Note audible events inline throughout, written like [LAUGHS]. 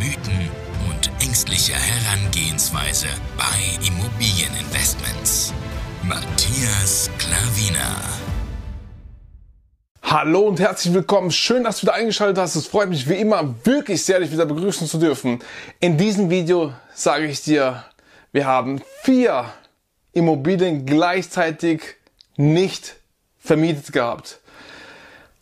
Mythen und ängstliche Herangehensweise bei Immobilieninvestments. Matthias Klavina. Hallo und herzlich willkommen. Schön, dass du wieder eingeschaltet hast. Es freut mich wie immer wirklich sehr, dich wieder begrüßen zu dürfen. In diesem Video sage ich dir, wir haben vier Immobilien gleichzeitig nicht vermietet gehabt.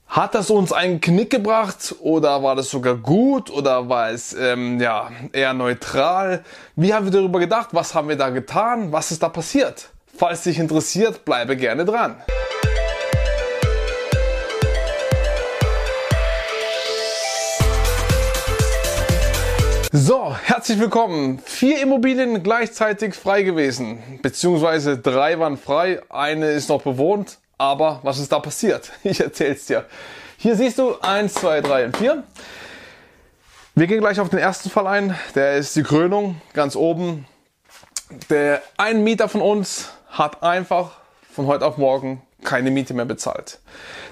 Hat das uns einen Knick gebracht oder war das sogar gut oder war es ähm, ja eher neutral? Wie haben wir darüber gedacht? Was haben wir da getan? Was ist da passiert? Falls dich interessiert, bleibe gerne dran. So, herzlich willkommen. Vier Immobilien gleichzeitig frei gewesen, beziehungsweise drei waren frei, eine ist noch bewohnt. Aber was ist da passiert? [LAUGHS] Ich erzähl's dir. Hier siehst du eins, zwei, drei und vier. Wir gehen gleich auf den ersten Fall ein. Der ist die Krönung ganz oben. Der ein Mieter von uns hat einfach von heute auf morgen keine Miete mehr bezahlt.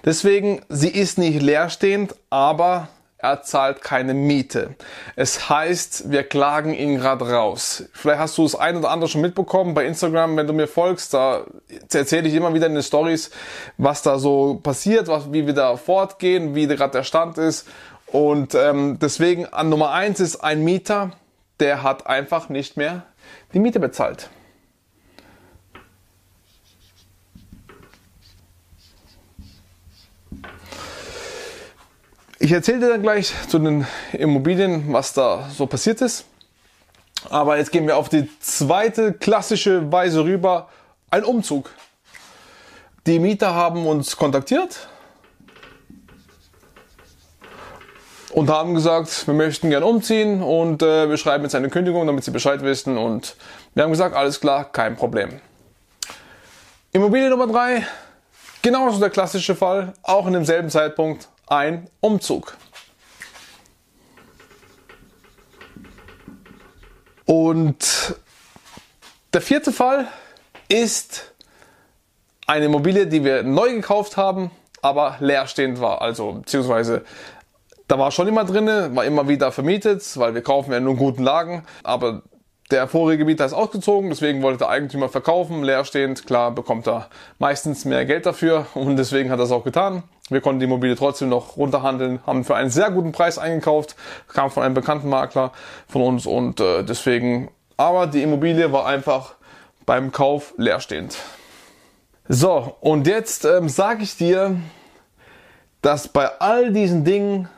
Deswegen, sie ist nicht leerstehend, aber er zahlt keine Miete. Es heißt, wir klagen ihn gerade raus. Vielleicht hast du das ein oder andere schon mitbekommen bei Instagram, wenn du mir folgst, da erzähle ich immer wieder in den Stories, was da so passiert, was, wie wir da fortgehen, wie gerade der Stand ist. Und ähm, deswegen an Nummer eins ist ein Mieter, der hat einfach nicht mehr die Miete bezahlt. Ich erzähle dir dann gleich zu den Immobilien, was da so passiert ist. Aber jetzt gehen wir auf die zweite klassische Weise rüber. Ein Umzug. Die Mieter haben uns kontaktiert und haben gesagt, wir möchten gern umziehen und äh, wir schreiben jetzt eine Kündigung, damit sie Bescheid wissen. Und wir haben gesagt, alles klar, kein Problem. Immobilie Nummer drei, genauso der klassische Fall, auch in demselben Zeitpunkt, ein Umzug. Und der vierte Fall ist eine Immobilie, die wir neu gekauft haben, aber leerstehend war. Also beziehungsweise da war schon immer drinne, war immer wieder vermietet, weil wir kaufen ja nur in guten Lagen. Aber der vorige Mieter ist ausgezogen, deswegen wollte der Eigentümer verkaufen, leerstehend. Klar bekommt er meistens mehr Geld dafür und deswegen hat er es auch getan. Wir konnten die Immobilie trotzdem noch runterhandeln, haben für einen sehr guten Preis eingekauft, kam von einem bekannten Makler von uns und äh, deswegen, aber die Immobilie war einfach beim Kauf leerstehend. So, und jetzt ähm, sage ich dir, dass bei all diesen Dingen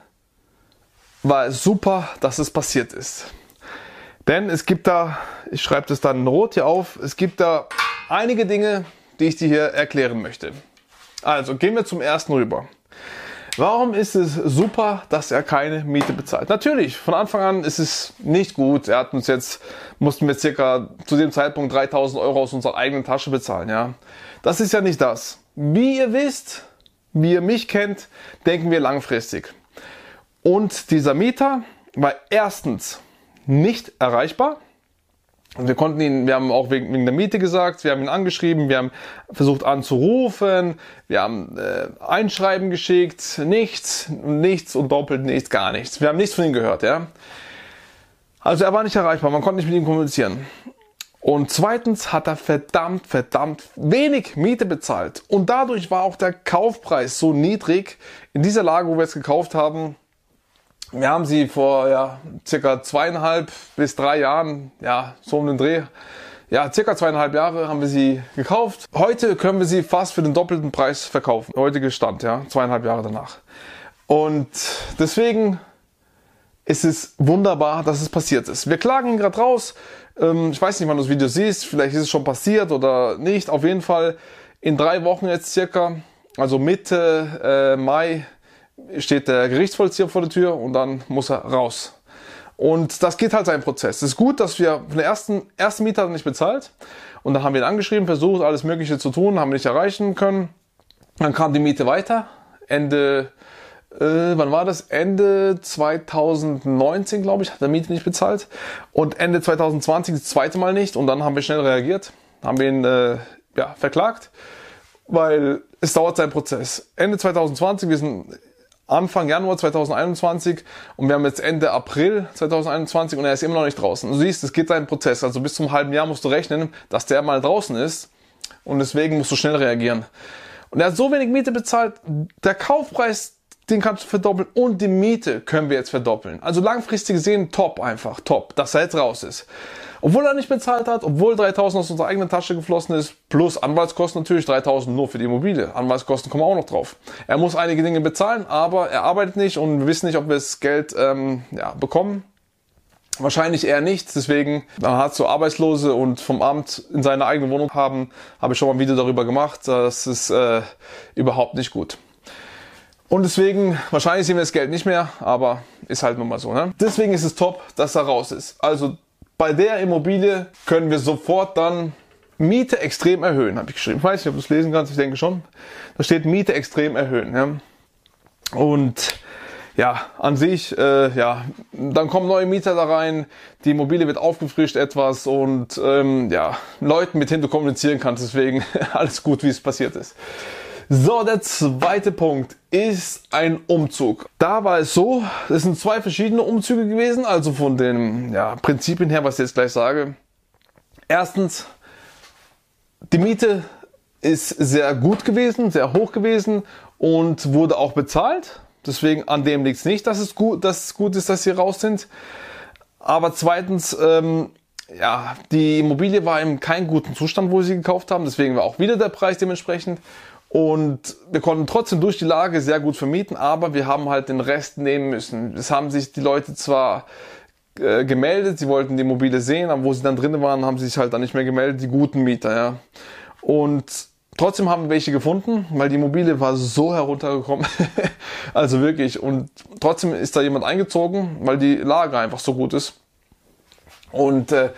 war es super, dass es passiert ist. Denn es gibt da, ich schreibe das dann rot hier auf, es gibt da einige Dinge, die ich dir hier erklären möchte. Also gehen wir zum ersten rüber. Warum ist es super, dass er keine Miete bezahlt? Natürlich, von Anfang an ist es nicht gut. Er hat uns jetzt, mussten wir circa zu dem Zeitpunkt 3000 Euro aus unserer eigenen Tasche bezahlen, ja. Das ist ja nicht das. Wie ihr wisst, wie ihr mich kennt, denken wir langfristig. Und dieser Mieter war erstens nicht erreichbar. Wir konnten ihn, wir haben auch wegen, wegen der Miete gesagt, wir haben ihn angeschrieben, wir haben versucht anzurufen, wir haben äh, Einschreiben geschickt, nichts, nichts und doppelt nichts, gar nichts. Wir haben nichts von ihm gehört, ja. Also er war nicht erreichbar, man konnte nicht mit ihm kommunizieren. Und zweitens hat er verdammt, verdammt wenig Miete bezahlt. Und dadurch war auch der Kaufpreis so niedrig. In dieser Lage, wo wir es gekauft haben, wir haben sie vor ja, circa zweieinhalb bis drei Jahren, ja, so um den Dreh, ja, circa zweieinhalb Jahre haben wir sie gekauft. Heute können wir sie fast für den doppelten Preis verkaufen. Heutige Stand, ja, zweieinhalb Jahre danach. Und deswegen ist es wunderbar, dass es passiert ist. Wir klagen ihn gerade raus. Ähm, ich weiß nicht, wann du das Video siehst. Vielleicht ist es schon passiert oder nicht. Auf jeden Fall in drei Wochen jetzt circa, also Mitte äh, Mai, steht der Gerichtsvollzieher vor der Tür und dann muss er raus. Und das geht halt seinen Prozess. Es ist gut, dass wir von der ersten, ersten Mieter nicht bezahlt. Und dann haben wir ihn angeschrieben, versucht, alles Mögliche zu tun, haben wir nicht erreichen können. Dann kam die Miete weiter. Ende, äh, wann war das? Ende 2019, glaube ich, hat der Miete nicht bezahlt. Und Ende 2020 das zweite Mal nicht. Und dann haben wir schnell reagiert, haben wir ihn äh, ja, verklagt, weil es dauert seinen Prozess. Ende 2020, wir sind Anfang Januar 2021 und wir haben jetzt Ende April 2021 und er ist immer noch nicht draußen. Du siehst, es geht seinen Prozess. Also bis zum halben Jahr musst du rechnen, dass der mal draußen ist und deswegen musst du schnell reagieren. Und er hat so wenig Miete bezahlt, der Kaufpreis, den kannst du verdoppeln und die Miete können wir jetzt verdoppeln. Also langfristig gesehen top einfach, top, dass er jetzt raus ist. Obwohl er nicht bezahlt hat, obwohl 3000 aus unserer eigenen Tasche geflossen ist, plus Anwaltskosten natürlich 3000 nur für die Immobilie. Anwaltskosten kommen auch noch drauf. Er muss einige Dinge bezahlen, aber er arbeitet nicht und wir wissen nicht, ob wir das Geld ähm, ja, bekommen. Wahrscheinlich eher nicht, deswegen man hat so Arbeitslose und vom Amt in seiner eigenen Wohnung haben, habe ich schon mal ein Video darüber gemacht. Das ist äh, überhaupt nicht gut. Und deswegen, wahrscheinlich sehen wir das Geld nicht mehr, aber ist halt nun mal so. Ne? Deswegen ist es top, dass er raus ist. Also bei der Immobilie können wir sofort dann Miete extrem erhöhen, habe ich geschrieben. Ich weiß nicht, ob du es lesen kannst, ich denke schon. Da steht Miete extrem erhöhen. Ja. Und ja, an sich, äh, ja, dann kommen neue Mieter da rein, die Immobilie wird aufgefrischt etwas und ähm, ja, Leuten mit denen du kommunizieren kannst, deswegen [LAUGHS] alles gut, wie es passiert ist. So, der zweite Punkt ist ein Umzug. Da war es so, es sind zwei verschiedene Umzüge gewesen, also von den ja, Prinzipien her, was ich jetzt gleich sage. Erstens, die Miete ist sehr gut gewesen, sehr hoch gewesen und wurde auch bezahlt. Deswegen an dem liegt es nicht, dass es, gut, dass es gut ist, dass sie raus sind. Aber zweitens, ähm, ja, die Immobilie war in keinem guten Zustand, wo sie gekauft haben. Deswegen war auch wieder der Preis dementsprechend. Und wir konnten trotzdem durch die Lage sehr gut vermieten, aber wir haben halt den Rest nehmen müssen. Es haben sich die Leute zwar äh, gemeldet, sie wollten die Immobilie sehen, aber wo sie dann drinnen waren, haben sie sich halt dann nicht mehr gemeldet, die guten Mieter, ja. Und trotzdem haben wir welche gefunden, weil die Immobilie war so heruntergekommen. [LAUGHS] also wirklich. Und trotzdem ist da jemand eingezogen, weil die Lage einfach so gut ist. Und äh,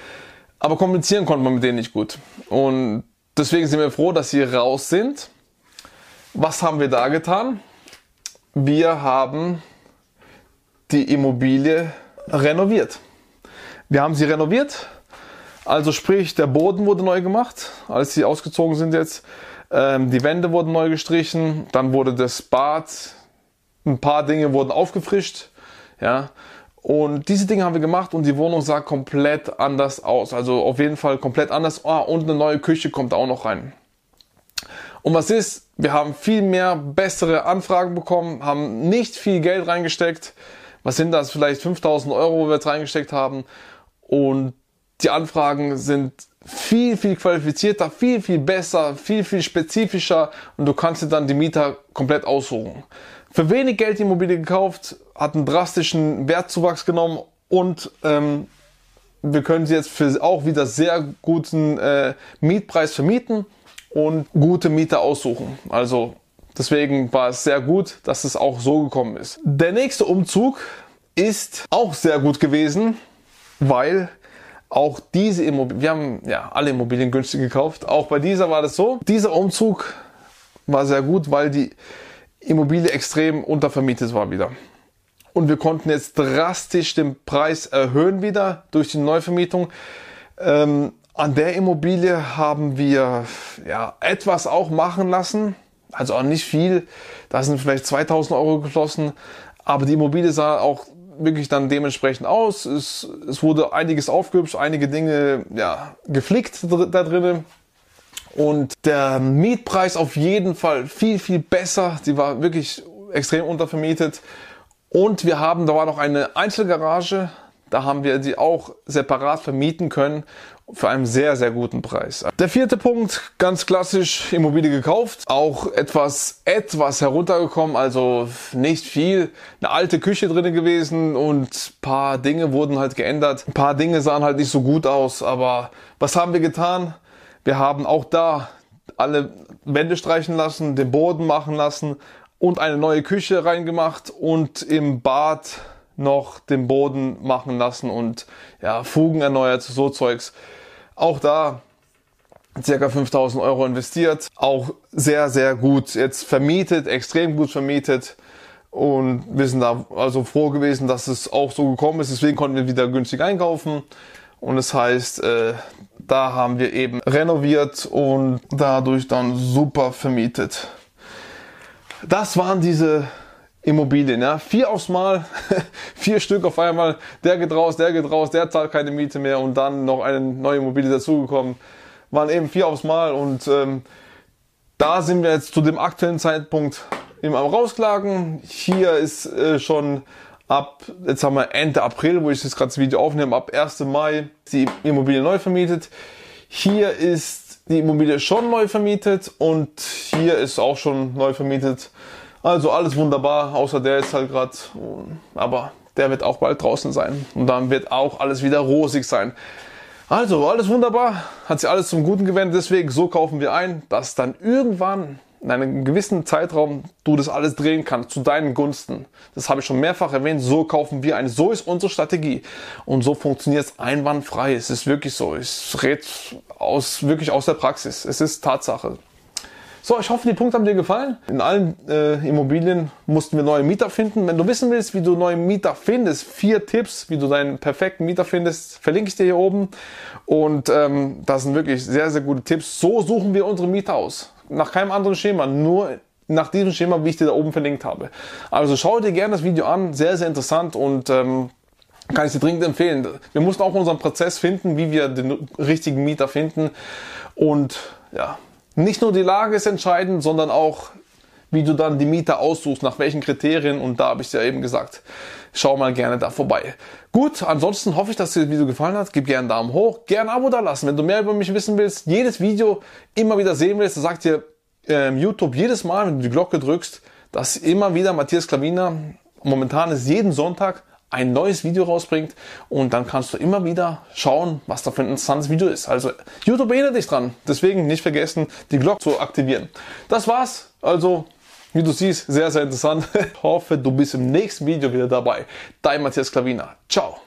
aber kommunizieren konnte man mit denen nicht gut. Und deswegen sind wir froh, dass sie raus sind was haben wir da getan? Wir haben die Immobilie renoviert. Wir haben sie renoviert, also sprich, der Boden wurde neu gemacht, als sie ausgezogen sind jetzt. Ähm, die Wände wurden neu gestrichen, dann wurde das Bad, ein paar Dinge wurden aufgefrischt, ja. Und diese Dinge haben wir gemacht und die Wohnung sah komplett anders aus. Also auf jeden Fall komplett anders. Ah, und eine neue Küche kommt auch noch rein. Und was ist? Wir haben viel mehr bessere Anfragen bekommen, haben nicht viel Geld reingesteckt. Was sind das? Vielleicht 5000 Euro, wo wir jetzt reingesteckt haben. Und die Anfragen sind viel, viel qualifizierter, viel, viel besser, viel, viel spezifischer und du kannst dir dann die Mieter komplett aussuchen. Für wenig Geld die Immobilie gekauft, hat einen drastischen Wertzuwachs genommen und ähm, wir können sie jetzt für auch wieder sehr guten äh, Mietpreis vermieten und gute Mieter aussuchen. Also deswegen war es sehr gut, dass es auch so gekommen ist. Der nächste Umzug ist auch sehr gut gewesen, weil auch diese Immobilien, wir haben ja alle Immobilien günstig gekauft. Auch bei dieser war das so. Dieser Umzug war sehr gut, weil die Immobilie extrem untervermietet war wieder. Und wir konnten jetzt drastisch den Preis erhöhen wieder durch die Neuvermietung. Ähm, an der Immobilie haben wir ja, etwas auch machen lassen, also auch nicht viel. Da sind vielleicht 2000 Euro geflossen, aber die Immobilie sah auch wirklich dann dementsprechend aus. Es, es wurde einiges aufgehübscht, einige Dinge ja, geflickt da drinnen. Und der Mietpreis auf jeden Fall viel, viel besser. Die war wirklich extrem untervermietet. Und wir haben, da war noch eine Einzelgarage, da haben wir die auch separat vermieten können für einen sehr, sehr guten Preis. Der vierte Punkt, ganz klassisch, Immobilie gekauft, auch etwas, etwas heruntergekommen, also nicht viel. Eine alte Küche drin gewesen und paar Dinge wurden halt geändert. Ein paar Dinge sahen halt nicht so gut aus, aber was haben wir getan? Wir haben auch da alle Wände streichen lassen, den Boden machen lassen und eine neue Küche reingemacht und im Bad noch den Boden machen lassen und ja, Fugen erneuert, so Zeugs. Auch da circa 5000 Euro investiert. Auch sehr, sehr gut jetzt vermietet, extrem gut vermietet. Und wir sind da also froh gewesen, dass es auch so gekommen ist. Deswegen konnten wir wieder günstig einkaufen. Und das heißt, äh, da haben wir eben renoviert und dadurch dann super vermietet. Das waren diese Immobilien, ja. Vier aufs Mal, [LAUGHS] vier Stück auf einmal. Der geht raus, der geht raus, der zahlt keine Miete mehr und dann noch eine neue Immobilie dazugekommen. Waren eben vier aufs Mal und ähm, da sind wir jetzt zu dem aktuellen Zeitpunkt im am Rausklagen. Hier ist äh, schon ab, jetzt haben wir Ende April, wo ich jetzt gerade das Video aufnehme, ab 1. Mai die Immobilie neu vermietet. Hier ist die Immobilie schon neu vermietet und hier ist auch schon neu vermietet. Also alles wunderbar, außer der ist halt gerade, aber der wird auch bald draußen sein und dann wird auch alles wieder rosig sein. Also alles wunderbar, hat sich alles zum Guten gewendet, deswegen so kaufen wir ein, dass dann irgendwann in einem gewissen Zeitraum du das alles drehen kannst zu deinen Gunsten. Das habe ich schon mehrfach erwähnt. So kaufen wir ein. So ist unsere Strategie. Und so funktioniert es einwandfrei. Es ist wirklich so. Ich rede aus, wirklich aus der Praxis. Es ist Tatsache. So, ich hoffe, die Punkte haben dir gefallen. In allen äh, Immobilien mussten wir neue Mieter finden. Wenn du wissen willst, wie du neue Mieter findest, vier Tipps, wie du deinen perfekten Mieter findest, verlinke ich dir hier oben. Und ähm, das sind wirklich sehr, sehr gute Tipps. So suchen wir unsere Mieter aus. Nach keinem anderen Schema, nur nach diesem Schema, wie ich dir da oben verlinkt habe. Also schau dir gerne das Video an, sehr, sehr interessant und ähm, kann ich dir dringend empfehlen. Wir mussten auch unseren Prozess finden, wie wir den richtigen Mieter finden und ja, nicht nur die Lage ist entscheidend, sondern auch, wie du dann die Mieter aussuchst, nach welchen Kriterien. Und da habe ich dir eben gesagt, schau mal gerne da vorbei. Gut, ansonsten hoffe ich, dass dir das Video gefallen hat. Gib gerne einen Daumen hoch, gerne ein Abo da lassen. Wenn du mehr über mich wissen willst, jedes Video immer wieder sehen willst, dann sagt dir ähm, YouTube jedes Mal, wenn du die Glocke drückst, dass immer wieder Matthias Klaviner, momentan ist jeden Sonntag ein neues Video rausbringt und dann kannst du immer wieder schauen, was da für ein interessantes Video ist. Also YouTube erinnert dich dran. Deswegen nicht vergessen, die Glocke zu aktivieren. Das war's. Also, wie du siehst, sehr, sehr interessant. [LAUGHS] Ich hoffe, du bist im nächsten Video wieder dabei. Dein Matthias Klavina. Ciao.